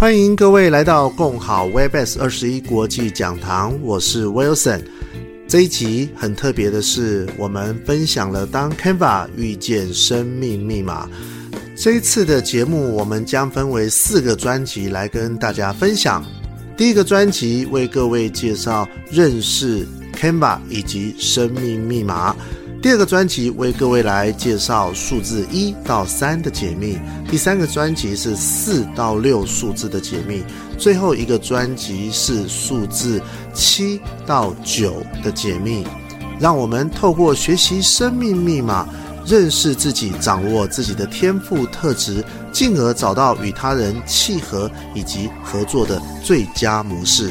欢迎各位来到共好 Webex 二十一国际讲堂，我是 Wilson。这一集很特别的是，我们分享了当 Canva 遇见生命密码。这一次的节目，我们将分为四个专辑来跟大家分享。第一个专辑为各位介绍认识 Canva 以及生命密码。第二个专辑为各位来介绍数字一到三的解密，第三个专辑是四到六数字的解密，最后一个专辑是数字七到九的解密。让我们透过学习生命密码，认识自己，掌握自己的天赋特质，进而找到与他人契合以及合作的最佳模式。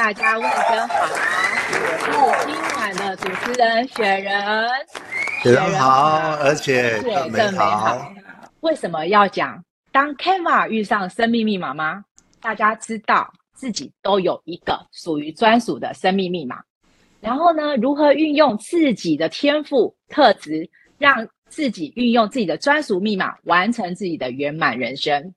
大家问声好，我是今晚的主持人雪人。雪人好，而且更美好。为什么要讲当 Canva 遇上生命密码吗？大家知道自己都有一个属于专属的生命密码，然后呢，如何运用自己的天赋特质，让自己运用自己的专属密码，完成自己的圆满人生？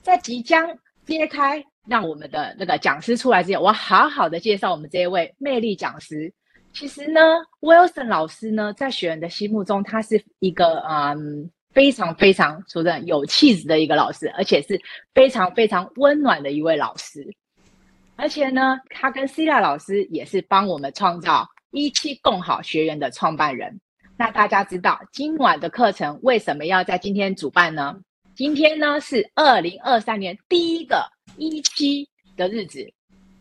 在即将揭开。让我们的那个讲师出来之前，我好好的介绍我们这一位魅力讲师。其实呢，Wilson 老师呢，在学员的心目中，他是一个嗯非常非常说真的有气质的一个老师，而且是非常非常温暖的一位老师。而且呢，他跟 Cila 老师也是帮我们创造一期共好学员的创办人。那大家知道今晚的课程为什么要在今天主办呢？今天呢是二零二三年第一个。一期的日子，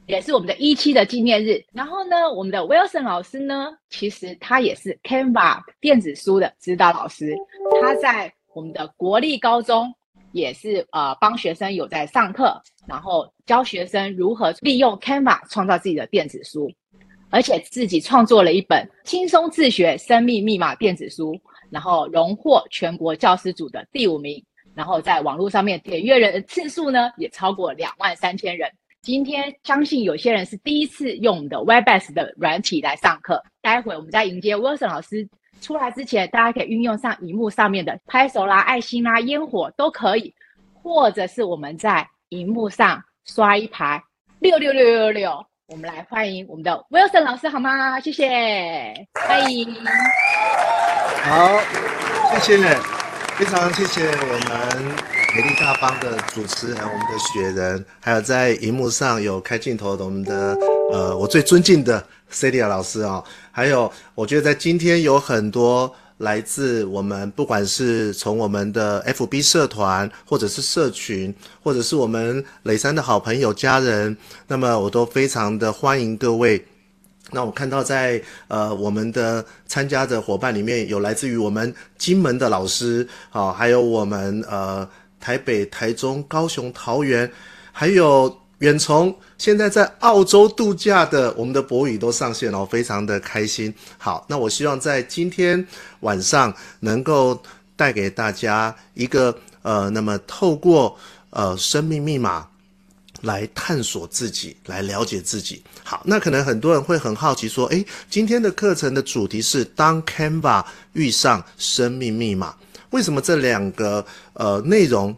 也是我们的一期的纪念日。然后呢，我们的 Wilson 老师呢，其实他也是 Canva 电子书的指导老师。他在我们的国立高中也是呃帮学生有在上课，然后教学生如何利用 Canva 创造自己的电子书，而且自己创作了一本轻松自学生命密码电子书，然后荣获全国教师组的第五名。然后在网络上面点阅人的次数呢，也超过两万三千人。今天相信有些人是第一次用的 Webex 的软体来上课。待会我们在迎接 Wilson 老师出来之前，大家可以运用上荧幕上面的拍手啦、爱心啦、烟火都可以，或者是我们在荧幕上刷一排六六六六六。我们来欢迎我们的 Wilson 老师好吗？谢谢，欢迎。好，谢谢。非常谢谢我们美丽大方的主持人，我们的雪人，还有在荧幕上有开镜头的我们的呃，我最尊敬的 Celia 老师啊、哦，还有我觉得在今天有很多来自我们不管是从我们的 FB 社团，或者是社群，或者是我们磊山的好朋友家人，那么我都非常的欢迎各位。那我看到在呃我们的参加的伙伴里面有来自于我们金门的老师，好、哦，还有我们呃台北、台中、高雄、桃园，还有远从现在在澳洲度假的我们的博宇都上线了，非常的开心。好，那我希望在今天晚上能够带给大家一个呃，那么透过呃生命密码。来探索自己，来了解自己。好，那可能很多人会很好奇说，诶，今天的课程的主题是当 Canva 遇上生命密码，为什么这两个呃内容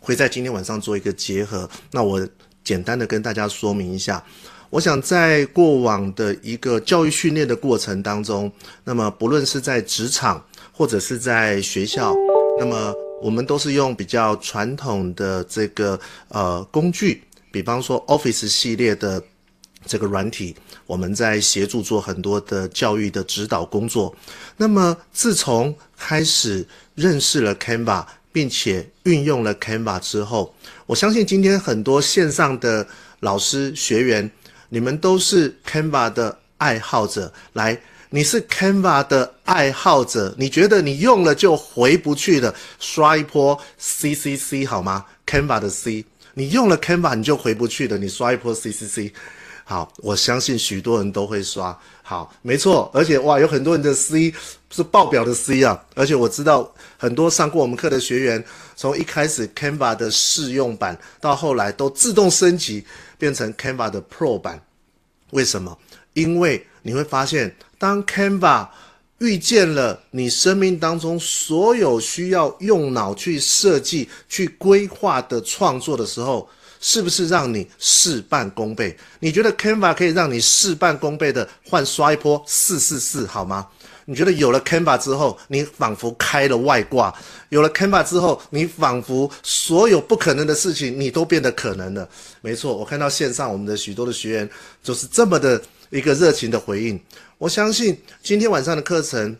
会在今天晚上做一个结合？那我简单的跟大家说明一下。我想在过往的一个教育训练的过程当中，那么不论是在职场或者是在学校，那么我们都是用比较传统的这个呃工具，比方说 Office 系列的这个软体，我们在协助做很多的教育的指导工作。那么自从开始认识了 Canva，并且运用了 Canva 之后，我相信今天很多线上的老师学员，你们都是 Canva 的爱好者，来。你是 Canva 的爱好者，你觉得你用了就回不去了，刷一波 C C C 好吗？Canva 的 C，你用了 Canva 你就回不去了，你刷一波 C C C。好，我相信许多人都会刷。好，没错，而且哇，有很多人的 C 是爆表的 C 啊！而且我知道很多上过我们课的学员，从一开始 Canva 的试用版，到后来都自动升级变成 Canva 的 Pro 版。为什么？因为你会发现，当 Canva 遇见了你生命当中所有需要用脑去设计、去规划的创作的时候，是不是让你事半功倍？你觉得 Canva 可以让你事半功倍的换刷一波四四四好吗？你觉得有了 Canva 之后，你仿佛开了外挂；有了 Canva 之后，你仿佛所有不可能的事情你都变得可能了。没错，我看到线上我们的许多的学员就是这么的一个热情的回应。我相信今天晚上的课程，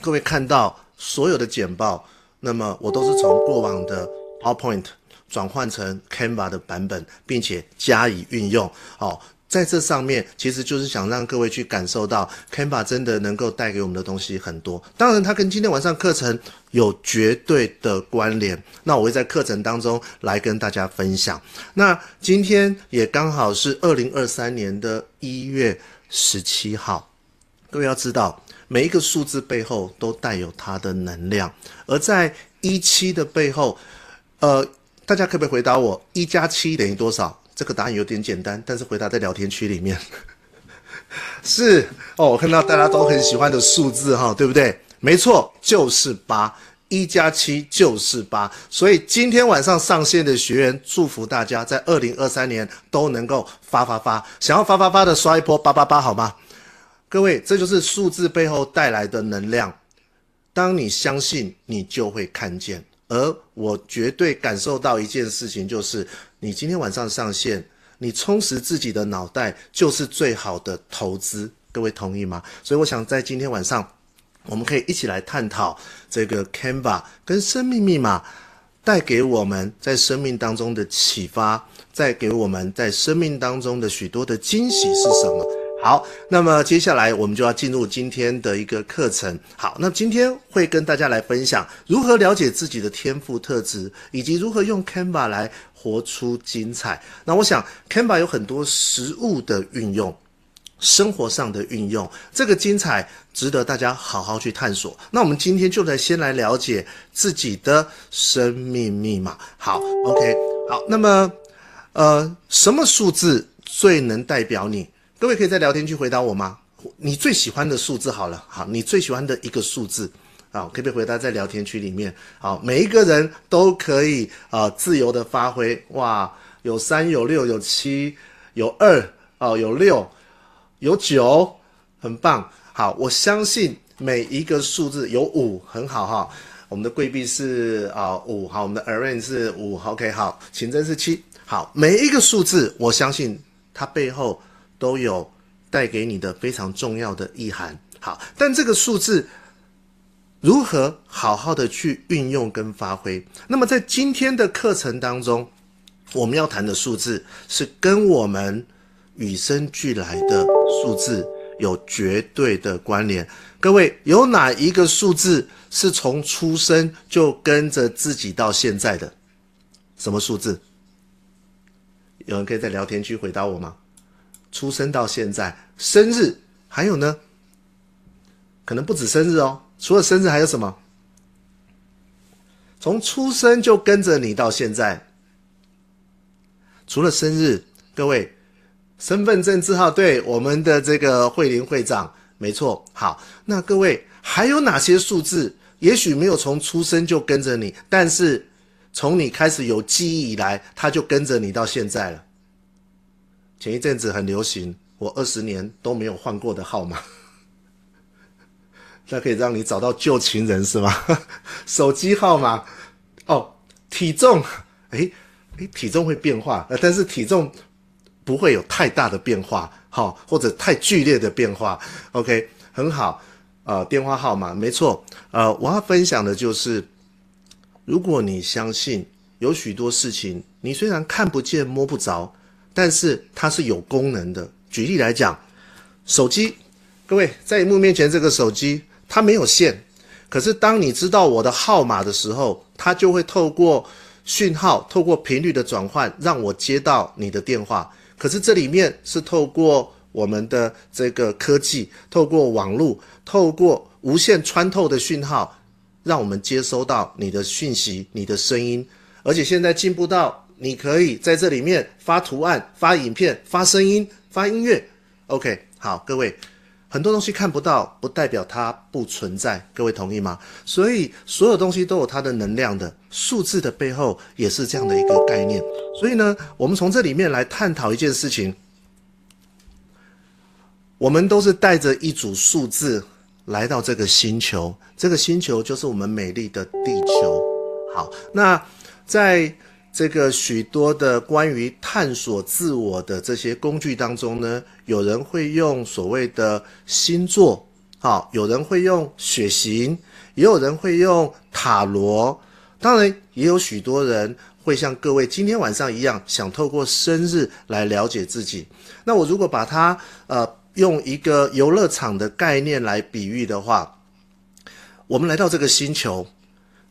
各位看到所有的简报，那么我都是从过往的 PowerPoint。转换成 Canva 的版本，并且加以运用。哦，在这上面其实就是想让各位去感受到 Canva 真的能够带给我们的东西很多。当然，它跟今天晚上课程有绝对的关联。那我会在课程当中来跟大家分享。那今天也刚好是二零二三年的一月十七号。各位要知道，每一个数字背后都带有它的能量，而在一七的背后，呃。大家可不可以回答我？一加七等于多少？这个答案有点简单，但是回答在聊天区里面。是哦，我看到大家都很喜欢的数字哈，对不对？没错，就是八。一加七就是八。所以今天晚上上线的学员，祝福大家在二零二三年都能够发发发。想要发发发的刷一波八八八好吗？各位，这就是数字背后带来的能量。当你相信，你就会看见。而我绝对感受到一件事情，就是你今天晚上上线，你充实自己的脑袋就是最好的投资。各位同意吗？所以我想在今天晚上，我们可以一起来探讨这个 Canva 跟生命密码带给我们在生命当中的启发，带给我们在生命当中的许多的惊喜是什么？好，那么接下来我们就要进入今天的一个课程。好，那今天会跟大家来分享如何了解自己的天赋特质，以及如何用 Canva 来活出精彩。那我想 Canva 有很多实物的运用，生活上的运用，这个精彩值得大家好好去探索。那我们今天就来先来了解自己的生命密码。好，OK，好，那么呃，什么数字最能代表你？各位可以在聊天区回答我吗？你最喜欢的数字好了，好，你最喜欢的一个数字，好，可不可以回答在聊天区里面？好，每一个人都可以啊、自由的发挥。哇，有三，有六，有七，有二，哦，有六，有九，很棒。好，我相信每一个数字有五，很好哈。我们的贵宾是啊五，好，我们的 Aaron 是五，OK，好，晴真是七，好，每一个数字，我相信它背后。都有带给你的非常重要的意涵。好，但这个数字如何好好的去运用跟发挥？那么在今天的课程当中，我们要谈的数字是跟我们与生俱来的数字有绝对的关联。各位，有哪一个数字是从出生就跟着自己到现在的？什么数字？有人可以在聊天区回答我吗？出生到现在，生日还有呢？可能不止生日哦。除了生日还有什么？从出生就跟着你到现在，除了生日，各位，身份证字号，对，我们的这个慧林会长，没错。好，那各位还有哪些数字？也许没有从出生就跟着你，但是从你开始有记忆以来，他就跟着你到现在了。前一阵子很流行，我二十年都没有换过的号码，那可以让你找到旧情人是吗？手机号码哦，体重，诶诶，体重会变化，但是体重不会有太大的变化，好、或者太剧烈的变化。OK，很好，呃，电话号码没错，呃，我要分享的就是，如果你相信有许多事情，你虽然看不见摸不着。但是它是有功能的。举例来讲，手机，各位在荧幕面前这个手机，它没有线，可是当你知道我的号码的时候，它就会透过讯号、透过频率的转换，让我接到你的电话。可是这里面是透过我们的这个科技，透过网络，透过无线穿透的讯号，让我们接收到你的讯息、你的声音，而且现在进步到你可以在这里面发图案、发影片、发声音、发音乐。OK，好，各位。很多东西看不到，不代表它不存在，各位同意吗？所以所有东西都有它的能量的，数字的背后也是这样的一个概念。所以呢，我们从这里面来探讨一件事情，我们都是带着一组数字来到这个星球，这个星球就是我们美丽的地球。好，那在。这个许多的关于探索自我的这些工具当中呢，有人会用所谓的星座，好，有人会用血型，也有人会用塔罗，当然也有许多人会像各位今天晚上一样，想透过生日来了解自己。那我如果把它呃用一个游乐场的概念来比喻的话，我们来到这个星球，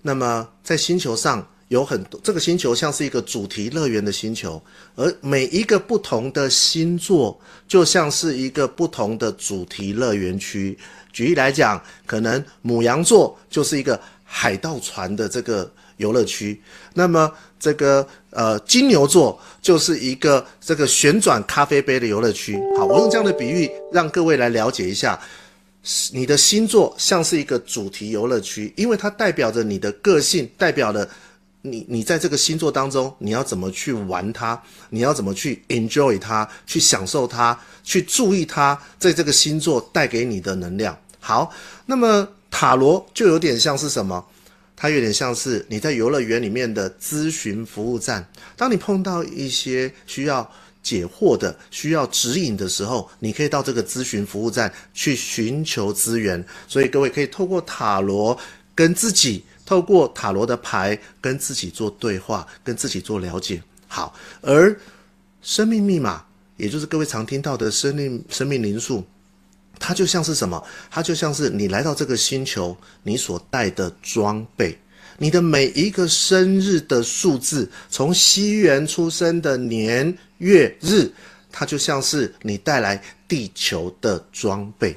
那么在星球上。有很多，这个星球像是一个主题乐园的星球，而每一个不同的星座就像是一个不同的主题乐园区。举例来讲，可能母羊座就是一个海盗船的这个游乐区，那么这个呃金牛座就是一个这个旋转咖啡杯的游乐区。好，我用这样的比喻让各位来了解一下，你的星座像是一个主题游乐区，因为它代表着你的个性，代表了。你你在这个星座当中，你要怎么去玩它？你要怎么去 enjoy 它？去享受它？去注意它在这个星座带给你的能量。好，那么塔罗就有点像是什么？它有点像是你在游乐园里面的咨询服务站。当你碰到一些需要解惑的、需要指引的时候，你可以到这个咨询服务站去寻求资源。所以各位可以透过塔罗跟自己。透过塔罗的牌跟自己做对话，跟自己做了解。好，而生命密码，也就是各位常听到的生命生命灵数，它就像是什么？它就像是你来到这个星球，你所带的装备，你的每一个生日的数字，从西元出生的年月日，它就像是你带来地球的装备。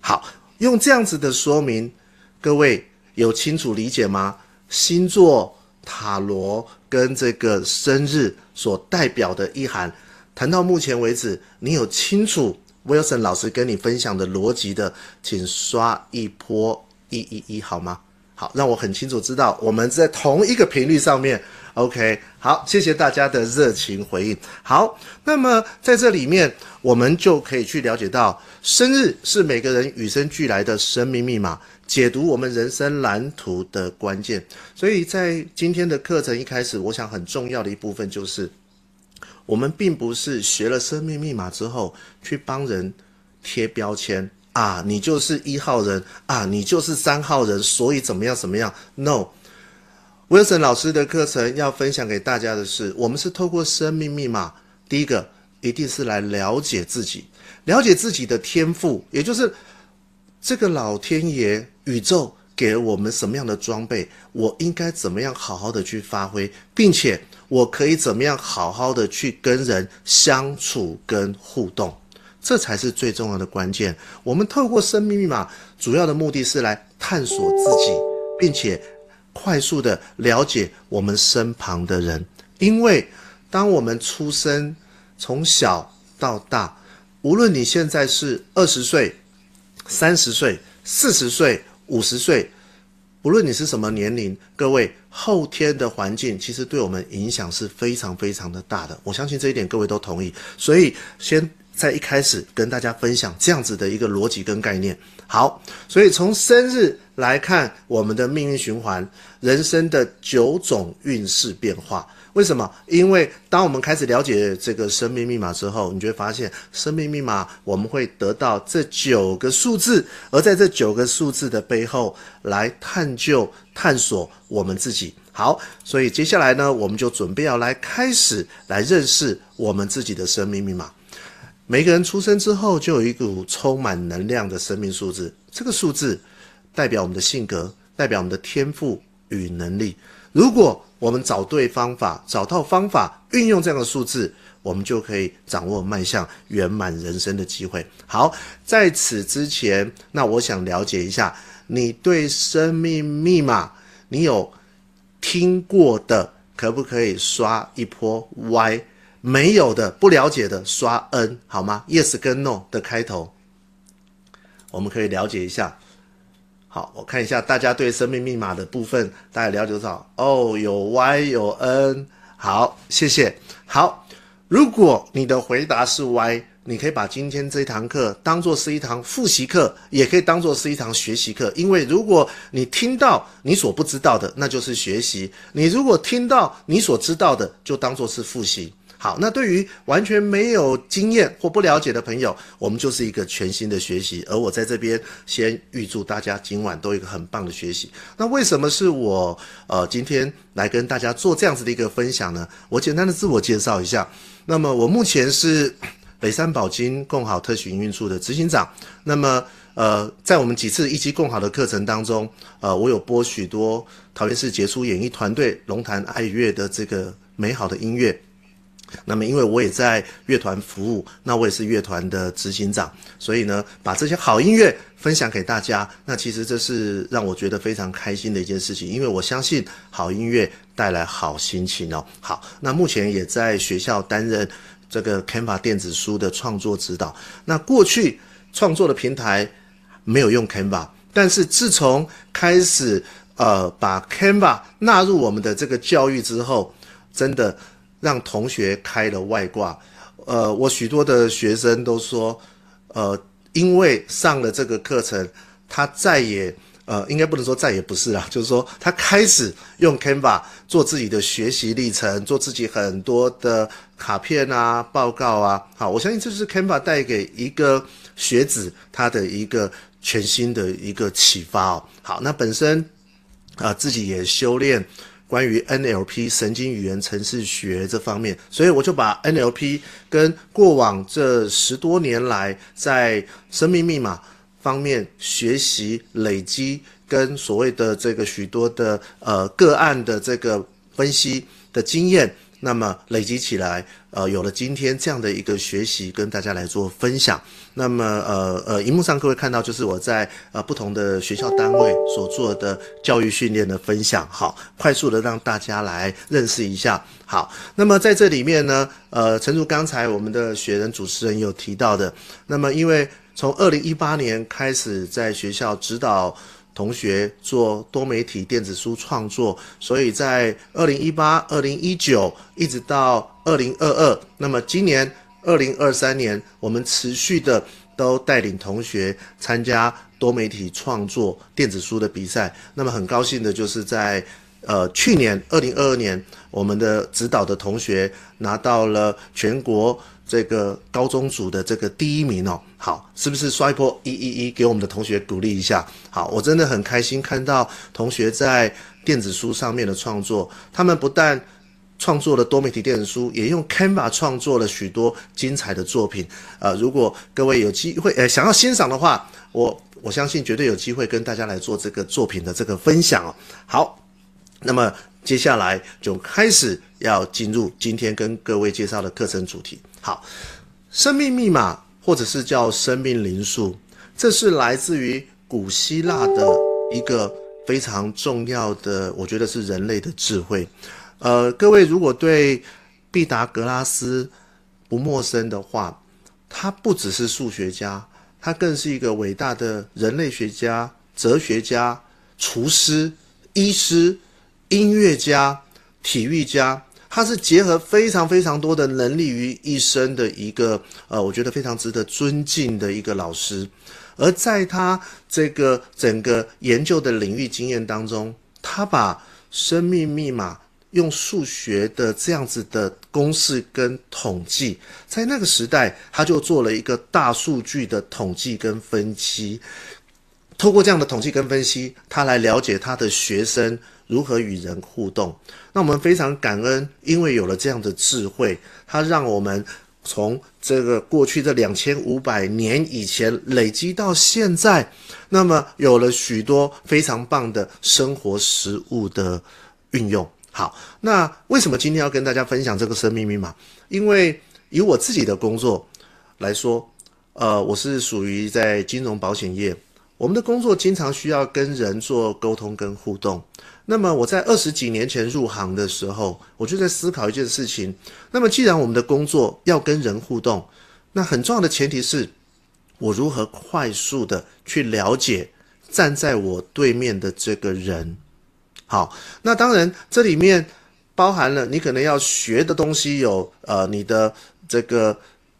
好，用这样子的说明，各位。有清楚理解吗？星座、塔罗跟这个生日所代表的意涵，谈到目前为止，你有清楚 Wilson 老师跟你分享的逻辑的，请刷一波一一一好吗？好，让我很清楚知道我们在同一个频率上面。OK，好，谢谢大家的热情回应。好，那么在这里面，我们就可以去了解到，生日是每个人与生俱来的生命密码。解读我们人生蓝图的关键，所以在今天的课程一开始，我想很重要的一部分就是，我们并不是学了生命密码之后去帮人贴标签啊，你就是一号人啊，你就是三号人，所以怎么样怎么样？No，Wilson 老师的课程要分享给大家的是，我们是透过生命密码，第一个一定是来了解自己，了解自己的天赋，也就是。这个老天爷、宇宙给了我们什么样的装备？我应该怎么样好好的去发挥，并且我可以怎么样好好的去跟人相处跟互动？这才是最重要的关键。我们透过生命密码，主要的目的是来探索自己，并且快速的了解我们身旁的人。因为当我们出生，从小到大，无论你现在是二十岁。三十岁、四十岁、五十岁，不论你是什么年龄，各位后天的环境其实对我们影响是非常非常的大的。我相信这一点各位都同意。所以先在一开始跟大家分享这样子的一个逻辑跟概念。好，所以从生日来看，我们的命运循环，人生的九种运势变化。为什么？因为当我们开始了解这个生命密码之后，你就会发现，生命密码我们会得到这九个数字，而在这九个数字的背后，来探究、探索我们自己。好，所以接下来呢，我们就准备要来开始来认识我们自己的生命密码。每个人出生之后，就有一股充满能量的生命数字，这个数字代表我们的性格，代表我们的天赋与能力。如果我们找对方法，找到方法，运用这样的数字，我们就可以掌握迈向圆满人生的机会。好，在此之前，那我想了解一下，你对生命密码，你有听过的，可不可以刷一波 Y？没有的，不了解的刷 N 好吗？Yes 跟 No 的开头，我们可以了解一下。好，我看一下大家对生命密码的部分，大家了解多少？哦，有 Y 有 N。好，谢谢。好，如果你的回答是 Y，你可以把今天这堂课当做是一堂复习课，也可以当做是一堂学习课。因为如果你听到你所不知道的，那就是学习；你如果听到你所知道的，就当做是复习。好，那对于完全没有经验或不了解的朋友，我们就是一个全新的学习。而我在这边先预祝大家今晚都有一个很棒的学习。那为什么是我呃今天来跟大家做这样子的一个分享呢？我简单的自我介绍一下。那么我目前是 北三宝金共好特许营运处的执行长。那么呃，在我们几次一期共好的课程当中，呃，我有播许多桃园市杰出演艺团队龙潭爱乐的这个美好的音乐。那么，因为我也在乐团服务，那我也是乐团的执行长，所以呢，把这些好音乐分享给大家，那其实这是让我觉得非常开心的一件事情，因为我相信好音乐带来好心情哦。好，那目前也在学校担任这个 Canva 电子书的创作指导。那过去创作的平台没有用 Canva，但是自从开始呃把 Canva 纳入我们的这个教育之后，真的。让同学开了外挂，呃，我许多的学生都说，呃，因为上了这个课程，他再也，呃，应该不能说再也不是啦，就是说他开始用 Canva 做自己的学习历程，做自己很多的卡片啊、报告啊。好，我相信这是 Canva 带给一个学子他的一个全新的一个启发哦。好，那本身啊、自己也修炼。关于 NLP 神经语言程式学这方面，所以我就把 NLP 跟过往这十多年来在生命密码方面学习累积，跟所谓的这个许多的呃个案的这个分析的经验。那么累积起来，呃，有了今天这样的一个学习，跟大家来做分享。那么，呃呃，荧幕上各位看到，就是我在呃不同的学校单位所做的教育训练的分享。好，快速的让大家来认识一下。好，那么在这里面呢，呃，诚如刚才我们的学人主持人有提到的，那么因为从二零一八年开始在学校指导。同学做多媒体电子书创作，所以在二零一八、二零一九一直到二零二二，那么今年二零二三年，我们持续的都带领同学参加多媒体创作电子书的比赛。那么很高兴的就是在呃去年二零二二年，我们的指导的同学拿到了全国。这个高中组的这个第一名哦，好，是不是刷一波一一一给我们的同学鼓励一下？好，我真的很开心看到同学在电子书上面的创作，他们不但创作了多媒体电子书，也用 Canva 创作了许多精彩的作品。呃，如果各位有机会，呃，想要欣赏的话，我我相信绝对有机会跟大家来做这个作品的这个分享哦。好，那么接下来就开始要进入今天跟各位介绍的课程主题。好，生命密码或者是叫生命灵数，这是来自于古希腊的一个非常重要的，我觉得是人类的智慧。呃，各位如果对毕达哥拉斯不陌生的话，他不只是数学家，他更是一个伟大的人类学家、哲学家、厨师、医师、音乐家、体育家。他是结合非常非常多的能力于一身的一个，呃，我觉得非常值得尊敬的一个老师。而在他这个整个研究的领域经验当中，他把生命密码用数学的这样子的公式跟统计，在那个时代他就做了一个大数据的统计跟分析。透过这样的统计跟分析，他来了解他的学生。如何与人互动？那我们非常感恩，因为有了这样的智慧，它让我们从这个过去这两千五百年以前累积到现在，那么有了许多非常棒的生活实物的运用。好，那为什么今天要跟大家分享这个生命密码？因为以我自己的工作来说，呃，我是属于在金融保险业，我们的工作经常需要跟人做沟通跟互动。那么我在二十几年前入行的时候，我就在思考一件事情。那么既然我们的工作要跟人互动，那很重要的前提是，我如何快速的去了解站在我对面的这个人。好，那当然这里面包含了你可能要学的东西有，呃，你的这个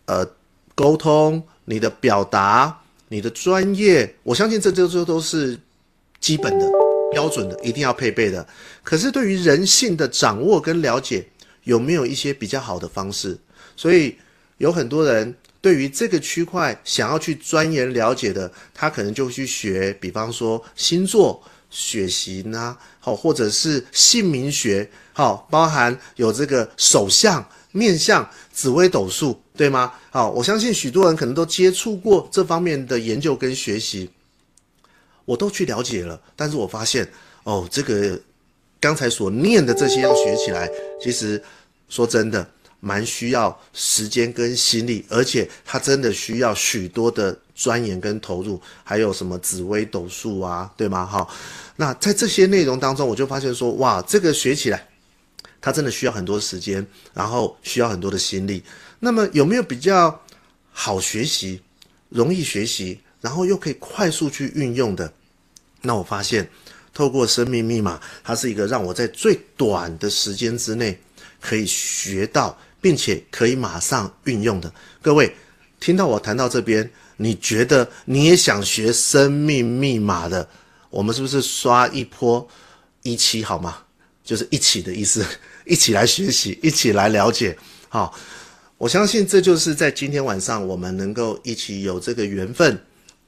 呃沟通、你的表达、你的专业，我相信这这这都是基本的。标准的，一定要配备的。可是对于人性的掌握跟了解，有没有一些比较好的方式？所以有很多人对于这个区块想要去钻研了解的，他可能就去学，比方说星座、血型啊，好，或者是姓名学，好，包含有这个手相、面相、紫微斗数，对吗？好，我相信许多人可能都接触过这方面的研究跟学习。我都去了解了，但是我发现，哦，这个刚才所念的这些要学起来，其实说真的，蛮需要时间跟心力，而且它真的需要许多的钻研跟投入，还有什么紫微斗数啊，对吗？好，那在这些内容当中，我就发现说，哇，这个学起来，它真的需要很多时间，然后需要很多的心力。那么有没有比较好学习、容易学习，然后又可以快速去运用的？那我发现，透过生命密码，它是一个让我在最短的时间之内可以学到，并且可以马上运用的。各位听到我谈到这边，你觉得你也想学生命密码的？我们是不是刷一波一期好吗？就是一起的意思，一起来学习，一起来了解。好，我相信这就是在今天晚上我们能够一起有这个缘分。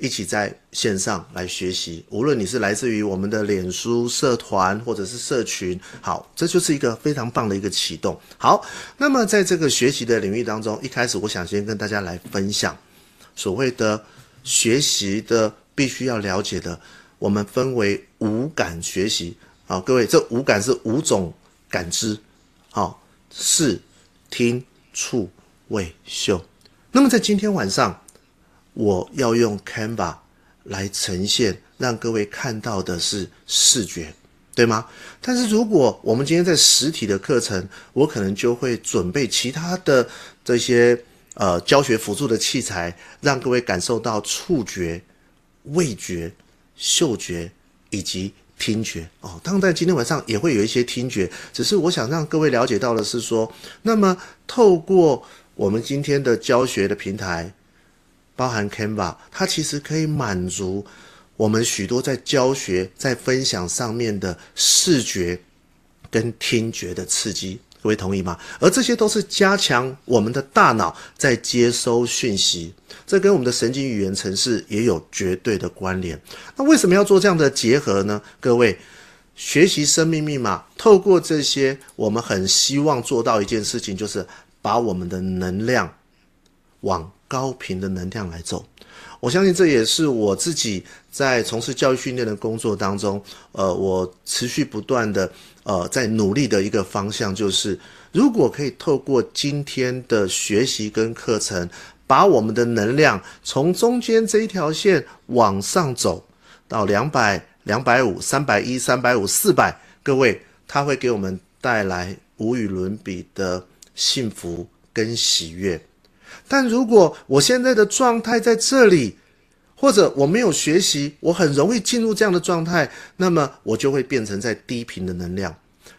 一起在线上来学习，无论你是来自于我们的脸书社团或者是社群，好，这就是一个非常棒的一个启动。好，那么在这个学习的领域当中，一开始我想先跟大家来分享所谓的学习的必须要了解的，我们分为五感学习。好，各位，这五感是五种感知，好，视、听、触、味、嗅。那么在今天晚上。我要用 Canva 来呈现，让各位看到的是视觉，对吗？但是如果我们今天在实体的课程，我可能就会准备其他的这些呃教学辅助的器材，让各位感受到触觉、味觉、嗅觉以及听觉哦。当然，在今天晚上也会有一些听觉，只是我想让各位了解到的是说，那么透过我们今天的教学的平台。包含 Canva，它其实可以满足我们许多在教学、在分享上面的视觉跟听觉的刺激，各位同意吗？而这些都是加强我们的大脑在接收讯息，这跟我们的神经语言程式也有绝对的关联。那为什么要做这样的结合呢？各位，学习生命密码，透过这些，我们很希望做到一件事情，就是把我们的能量往高频的能量来走，我相信这也是我自己在从事教育训练的工作当中，呃，我持续不断的呃在努力的一个方向，就是如果可以透过今天的学习跟课程，把我们的能量从中间这一条线往上走到两百、两百五、三百一、三百五、四百，各位，它会给我们带来无与伦比的幸福跟喜悦。但如果我现在的状态在这里，或者我没有学习，我很容易进入这样的状态，那么我就会变成在低频的能量。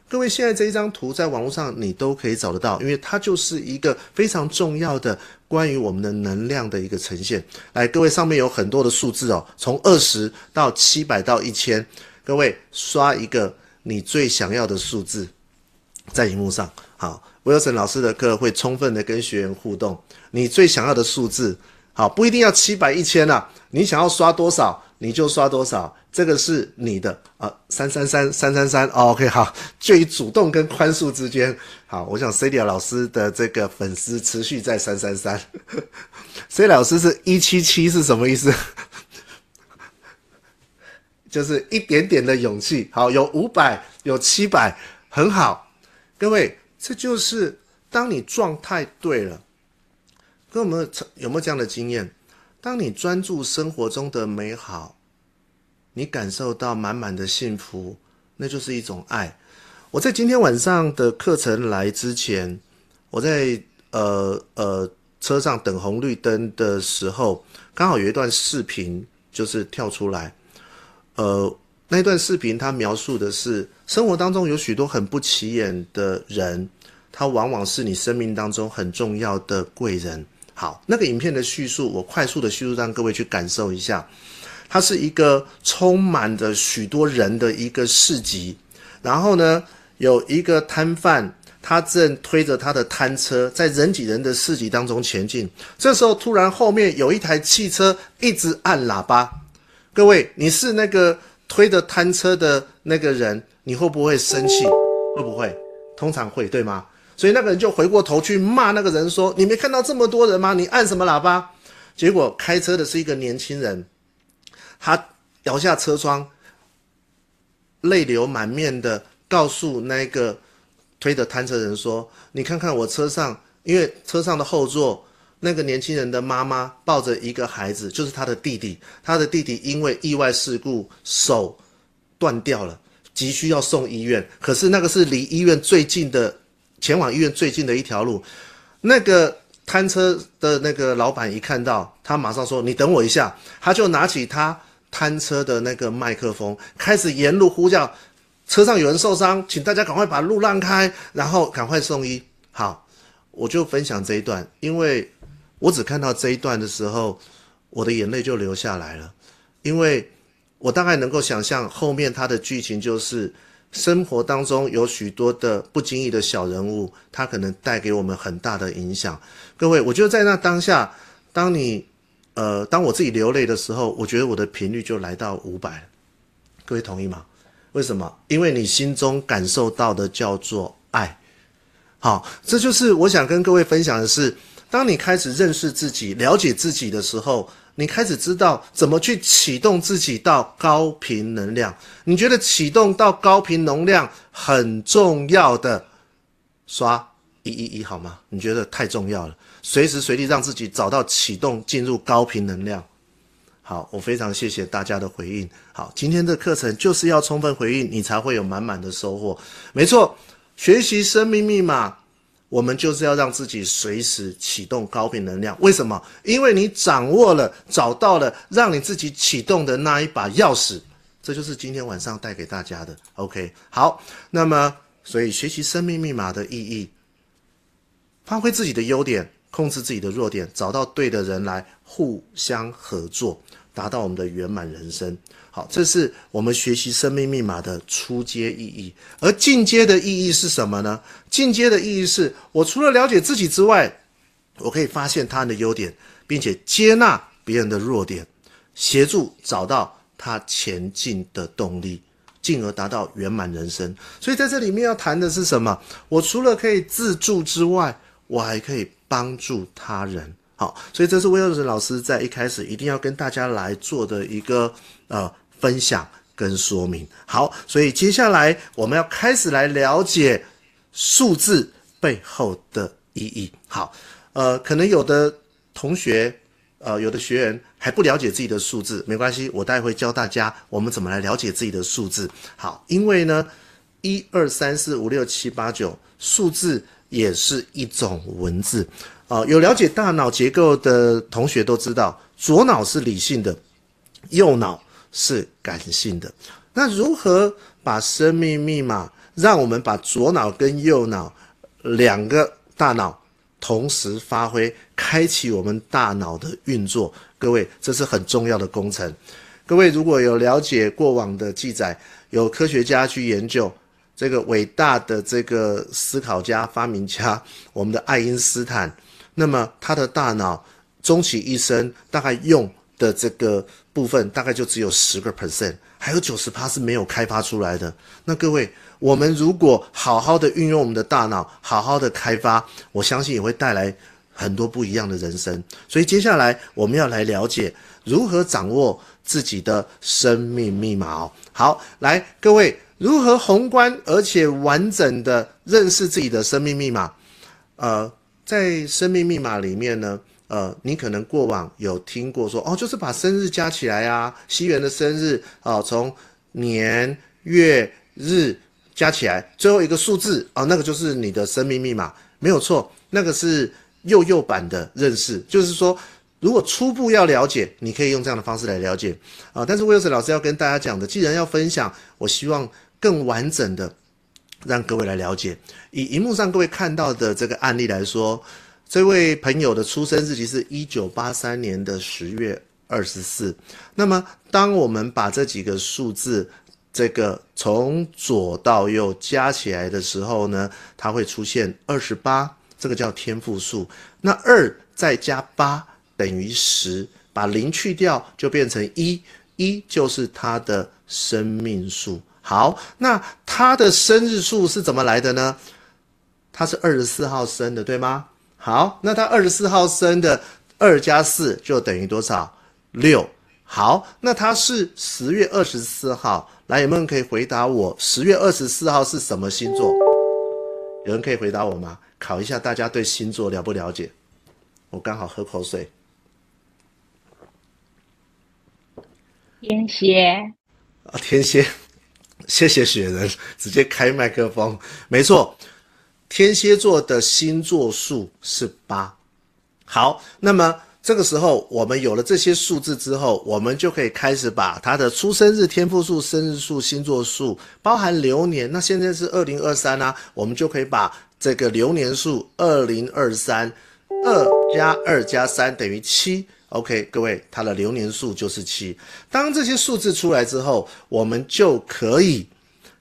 各位，现在这一张图在网络上你都可以找得到，因为它就是一个非常重要的关于我们的能量的一个呈现。来，各位，上面有很多的数字哦，从二十到七百到一千，各位刷一个你最想要的数字在荧幕上。好，Wilson 老师的课会充分的跟学员互动。你最想要的数字，好，不一定要七百一千啊，你想要刷多少你就刷多少，这个是你的啊，三三三三三三，OK，好，介于主动跟宽恕之间，好，我想 Celia 老师的这个粉丝持续在三三三，C 老师是一七七是什么意思？就是一点点的勇气，好，有五百，有七百，很好，各位，这就是当你状态对了。跟我们有没有这样的经验？当你专注生活中的美好，你感受到满满的幸福，那就是一种爱。我在今天晚上的课程来之前，我在呃呃车上等红绿灯的时候，刚好有一段视频就是跳出来，呃，那段视频它描述的是生活当中有许多很不起眼的人，他往往是你生命当中很重要的贵人。好，那个影片的叙述，我快速的叙述，让各位去感受一下。它是一个充满着许多人的一个市集，然后呢，有一个摊贩，他正推着他的摊车，在人挤人的市集当中前进。这时候，突然后面有一台汽车一直按喇叭。各位，你是那个推着摊车的那个人，你会不会生气？会不会？通常会，对吗？所以那个人就回过头去骂那个人说：“你没看到这么多人吗？你按什么喇叭？”结果开车的是一个年轻人，他摇下车窗，泪流满面的告诉那个推的摊车人说：“你看看我车上，因为车上的后座那个年轻人的妈妈抱着一个孩子，就是他的弟弟。他的弟弟因为意外事故手断掉了，急需要送医院。可是那个是离医院最近的。”前往医院最近的一条路，那个摊车的那个老板一看到他，马上说：“你等我一下。”他就拿起他摊车的那个麦克风，开始沿路呼叫：“车上有人受伤，请大家赶快把路让开，然后赶快送医。”好，我就分享这一段，因为我只看到这一段的时候，我的眼泪就流下来了，因为我大概能够想象后面他的剧情就是。生活当中有许多的不经意的小人物，他可能带给我们很大的影响。各位，我觉得在那当下，当你，呃，当我自己流泪的时候，我觉得我的频率就来到五百。各位同意吗？为什么？因为你心中感受到的叫做爱。好，这就是我想跟各位分享的是，当你开始认识自己、了解自己的时候。你开始知道怎么去启动自己到高频能量。你觉得启动到高频能量很重要的，刷一一一好吗？你觉得太重要了，随时随地让自己找到启动进入高频能量。好，我非常谢谢大家的回应。好，今天的课程就是要充分回应，你才会有满满的收获。没错，学习生命密码。我们就是要让自己随时启动高频能量。为什么？因为你掌握了、找到了让你自己启动的那一把钥匙。这就是今天晚上带给大家的。OK，好。那么，所以学习生命密码的意义，发挥自己的优点，控制自己的弱点，找到对的人来互相合作，达到我们的圆满人生。好，这是我们学习生命密码的初阶意义，而进阶的意义是什么呢？进阶的意义是我除了了解自己之外，我可以发现他人的优点，并且接纳别人的弱点，协助找到他前进的动力，进而达到圆满人生。所以在这里面要谈的是什么？我除了可以自助之外，我还可以帮助他人。好，所以这是魏幼成老师在一开始一定要跟大家来做的一个呃。分享跟说明。好，所以接下来我们要开始来了解数字背后的意义。好，呃，可能有的同学，呃，有的学员还不了解自己的数字，没关系，我待会教大家我们怎么来了解自己的数字。好，因为呢，一二三四五六七八九数字也是一种文字啊，有了解大脑结构的同学都知道，左脑是理性的，右脑。是感性的，那如何把生命密码让我们把左脑跟右脑两个大脑同时发挥，开启我们大脑的运作？各位，这是很重要的工程。各位如果有了解过往的记载，有科学家去研究这个伟大的这个思考家、发明家，我们的爱因斯坦，那么他的大脑终其一生大概用的这个。部分大概就只有十个 percent，还有九十趴是没有开发出来的。那各位，我们如果好好的运用我们的大脑，好好的开发，我相信也会带来很多不一样的人生。所以接下来我们要来了解如何掌握自己的生命密码哦。好，来各位，如何宏观而且完整的认识自己的生命密码？呃，在生命密码里面呢，呃，你可能过往有听过说，哦，就是把生日加起来啊，西元的生日哦，从年月日加起来，最后一个数字啊，那个就是你的生命密码，没有错，那个是幼幼版的认识，就是说。如果初步要了解，你可以用这样的方式来了解啊。但是威尔斯老师要跟大家讲的，既然要分享，我希望更完整的让各位来了解。以荧幕上各位看到的这个案例来说，这位朋友的出生日期是一九八三年的十月二十四。那么，当我们把这几个数字这个从左到右加起来的时候呢，它会出现二十八，这个叫天赋数。那二再加八。等于十，把零去掉就变成一，一就是他的生命数。好，那他的生日数是怎么来的呢？他是二十四号生的，对吗？好，那他二十四号生的，二加四就等于多少？六。好，那他是十月二十四号，来，有没有人可以回答我？十月二十四号是什么星座？有人可以回答我吗？考一下大家对星座了不了解？我刚好喝口水。天蝎啊，天蝎，谢谢雪人，直接开麦克风，没错，天蝎座的星座数是八。好，那么这个时候我们有了这些数字之后，我们就可以开始把他的出生日、天赋数、生日数、星座数，包含流年。那现在是二零二三啊，我们就可以把这个流年数二零二三，二加二加三等于七。OK，各位，它的流年数就是七。当这些数字出来之后，我们就可以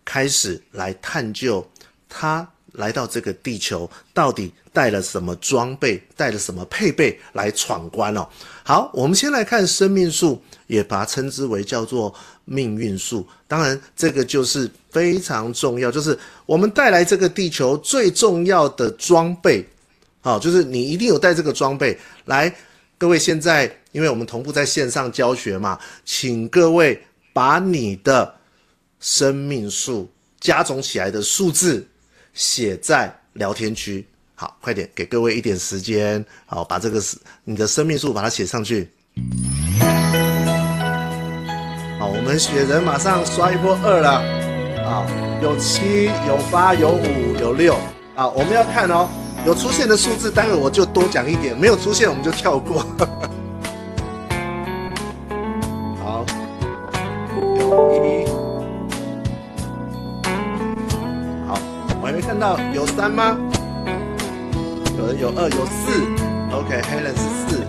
开始来探究他来到这个地球到底带了什么装备，带了什么配备来闯关哦。好，我们先来看生命数，也把它称之为叫做命运数。当然，这个就是非常重要，就是我们带来这个地球最重要的装备。好，就是你一定有带这个装备来。各位，现在因为我们同步在线上教学嘛，请各位把你的生命数加总起来的数字写在聊天区。好，快点，给各位一点时间。好，把这个你的生命数把它写上去。好，我们雪人马上刷一波二了。好，有七，有八，有五，有六。好，我们要看哦。有出现的数字，待会我就多讲一点；没有出现，我们就跳过。好，有一，好，我还没看到有三吗？有人有二，有四。OK，Helen 是四。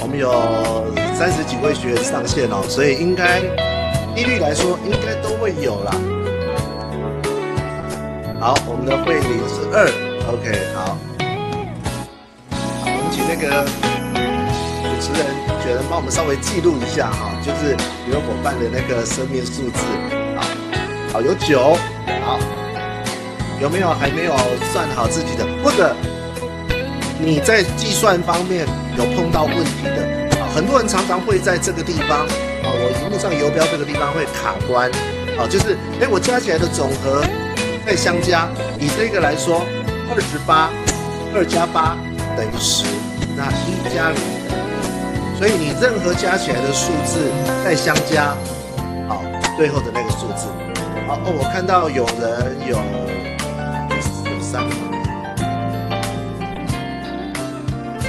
我们有三十几位学员上线哦，所以应该一律来说，应该都会有啦。好，我们的慧玲是二，OK，好，我们请那个主持人雪人帮我们稍微记录一下哈，就是旅游伙伴的那个生命数字，好，好，有九，好，有没有还没有算好自己的？或者你在计算方面有碰到问题的？啊，很多人常常会在这个地方，啊，我荧幕上游标这个地方会卡关，啊，就是哎，我加起来的总和。再相加，以这个来说，二十八，二加八等于十，那一加零，所以你任何加起来的数字再相加，好，最后的那个数字，好哦，我看到有人有有三，好，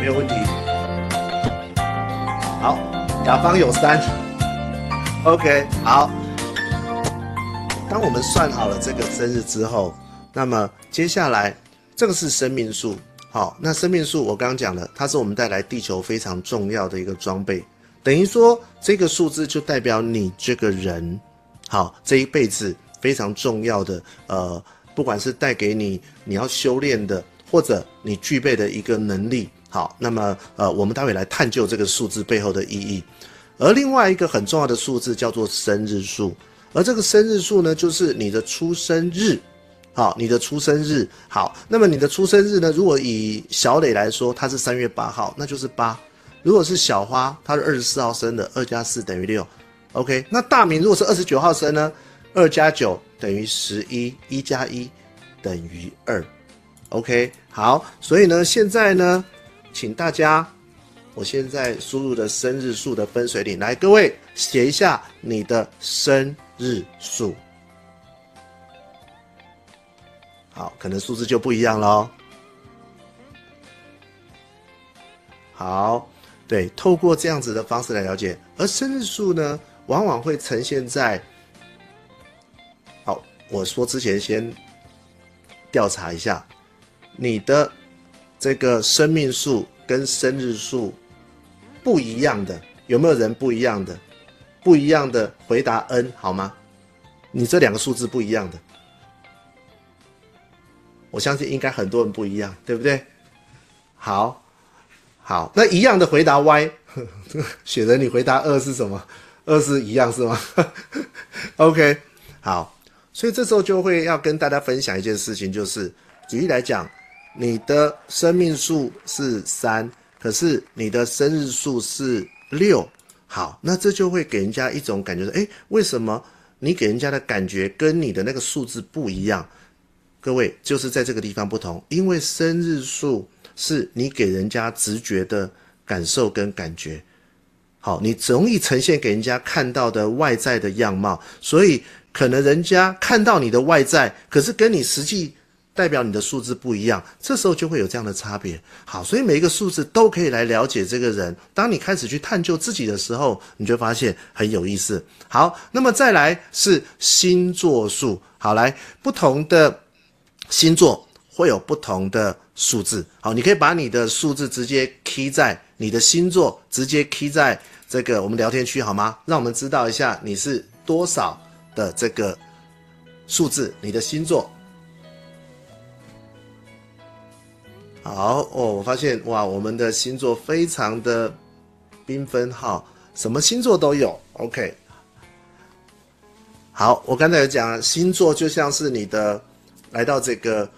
没有问题，好，甲方有三，OK，好。当我们算好了这个生日之后，那么接下来这个是生命数，好，那生命数我刚刚讲了，它是我们带来地球非常重要的一个装备，等于说这个数字就代表你这个人，好，这一辈子非常重要的，呃，不管是带给你你要修炼的，或者你具备的一个能力，好，那么呃，我们待会来探究这个数字背后的意义，而另外一个很重要的数字叫做生日数。而这个生日数呢，就是你的出生日，好，你的出生日，好，那么你的出生日呢，如果以小磊来说，他是三月八号，那就是八；如果是小花，他是二十四号生的，二加四等于六，OK。那大明如果是二十九号生呢，二加九等于十一，一加一等于二。OK，好，所以呢，现在呢，请大家，我现在输入的生日数的分水岭，来，各位写一下你的生日数。好，可能数字就不一样喽。好，对，透过这样子的方式来了解，而生日数呢，往往会呈现在，好，我说之前先调查一下。你的这个生命数跟生日数不一样的，有没有人不一样的？不一样的回答 N 好吗？你这两个数字不一样的，我相信应该很多人不一样，对不对？好，好，那一样的回答 Y，雪人你回答二是什么？二是一样是吗？OK，好，所以这时候就会要跟大家分享一件事情，就是举例来讲。你的生命数是三，可是你的生日数是六。好，那这就会给人家一种感觉说，诶，为什么你给人家的感觉跟你的那个数字不一样？各位，就是在这个地方不同，因为生日数是你给人家直觉的感受跟感觉。好，你容易呈现给人家看到的外在的样貌，所以可能人家看到你的外在，可是跟你实际。代表你的数字不一样，这时候就会有这样的差别。好，所以每一个数字都可以来了解这个人。当你开始去探究自己的时候，你就发现很有意思。好，那么再来是星座数。好，来不同的星座会有不同的数字。好，你可以把你的数字直接 key 在你的星座，直接 key 在这个我们聊天区好吗？让我们知道一下你是多少的这个数字，你的星座。好哦，我发现哇，我们的星座非常的缤纷哈，什么星座都有。OK，好，我刚才有讲，星座就像是你的来到这个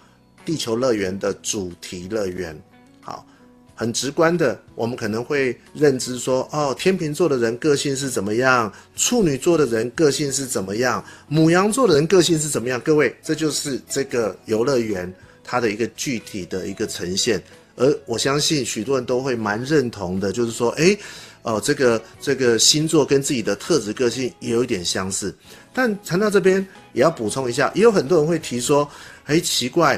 地球乐园的主题乐园。好，很直观的，我们可能会认知说，哦，天秤座的人个性是怎么样，处女座的人个性是怎么样，母羊座的人个性是怎么样。各位，这就是这个游乐园。它的一个具体的一个呈现，而我相信许多人都会蛮认同的，就是说，诶，哦，这个这个星座跟自己的特质个性也有一点相似。但谈到这边也要补充一下，也有很多人会提说，诶，奇怪，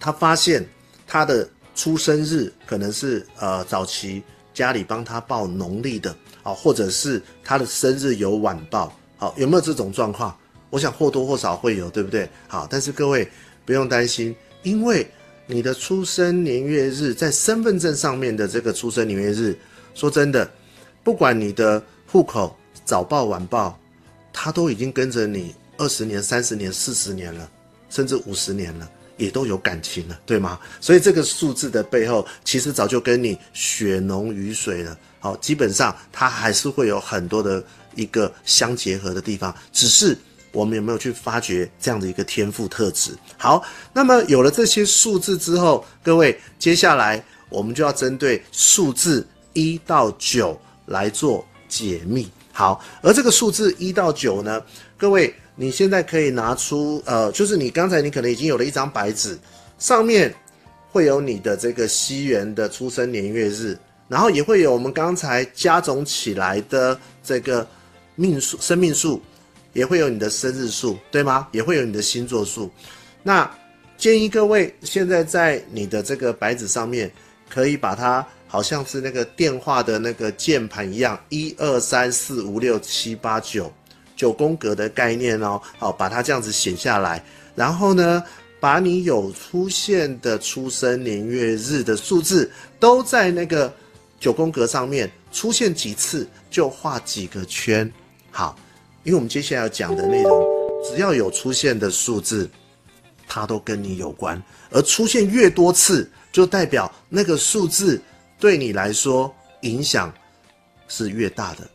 他发现他的出生日可能是呃早期家里帮他报农历的啊，或者是他的生日有晚报，好，有没有这种状况？我想或多或少会有，对不对？好，但是各位。不用担心，因为你的出生年月日在身份证上面的这个出生年月日，说真的，不管你的户口早报晚报，它都已经跟着你二十年、三十年、四十年了，甚至五十年了，也都有感情了，对吗？所以这个数字的背后，其实早就跟你血浓于水了。好，基本上它还是会有很多的一个相结合的地方，只是。我们有没有去发掘这样的一个天赋特质？好，那么有了这些数字之后，各位，接下来我们就要针对数字一到九来做解密。好，而这个数字一到九呢，各位，你现在可以拿出，呃，就是你刚才你可能已经有了一张白纸，上面会有你的这个西元的出生年月日，然后也会有我们刚才加总起来的这个命数、生命数。也会有你的生日数，对吗？也会有你的星座数。那建议各位现在在你的这个白纸上面，可以把它好像是那个电话的那个键盘一样，一二三四五六七八九，九宫格的概念哦。好，把它这样子写下来。然后呢，把你有出现的出生年月日的数字，都在那个九宫格上面出现几次，就画几个圈。好。因为我们接下来要讲的内容，只要有出现的数字，它都跟你有关，而出现越多次，就代表那个数字对你来说影响是越大的。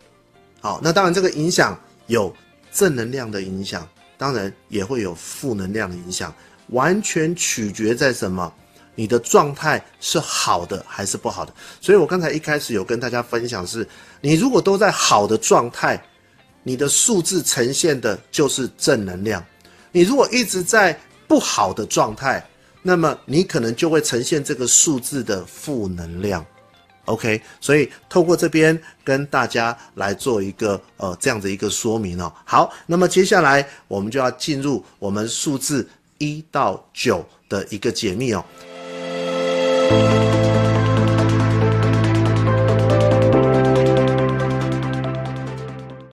好，那当然这个影响有正能量的影响，当然也会有负能量的影响，完全取决在什么？你的状态是好的还是不好的？所以我刚才一开始有跟大家分享是，你如果都在好的状态。你的数字呈现的就是正能量，你如果一直在不好的状态，那么你可能就会呈现这个数字的负能量。OK，所以透过这边跟大家来做一个呃这样的一个说明哦。好，那么接下来我们就要进入我们数字一到九的一个解密哦。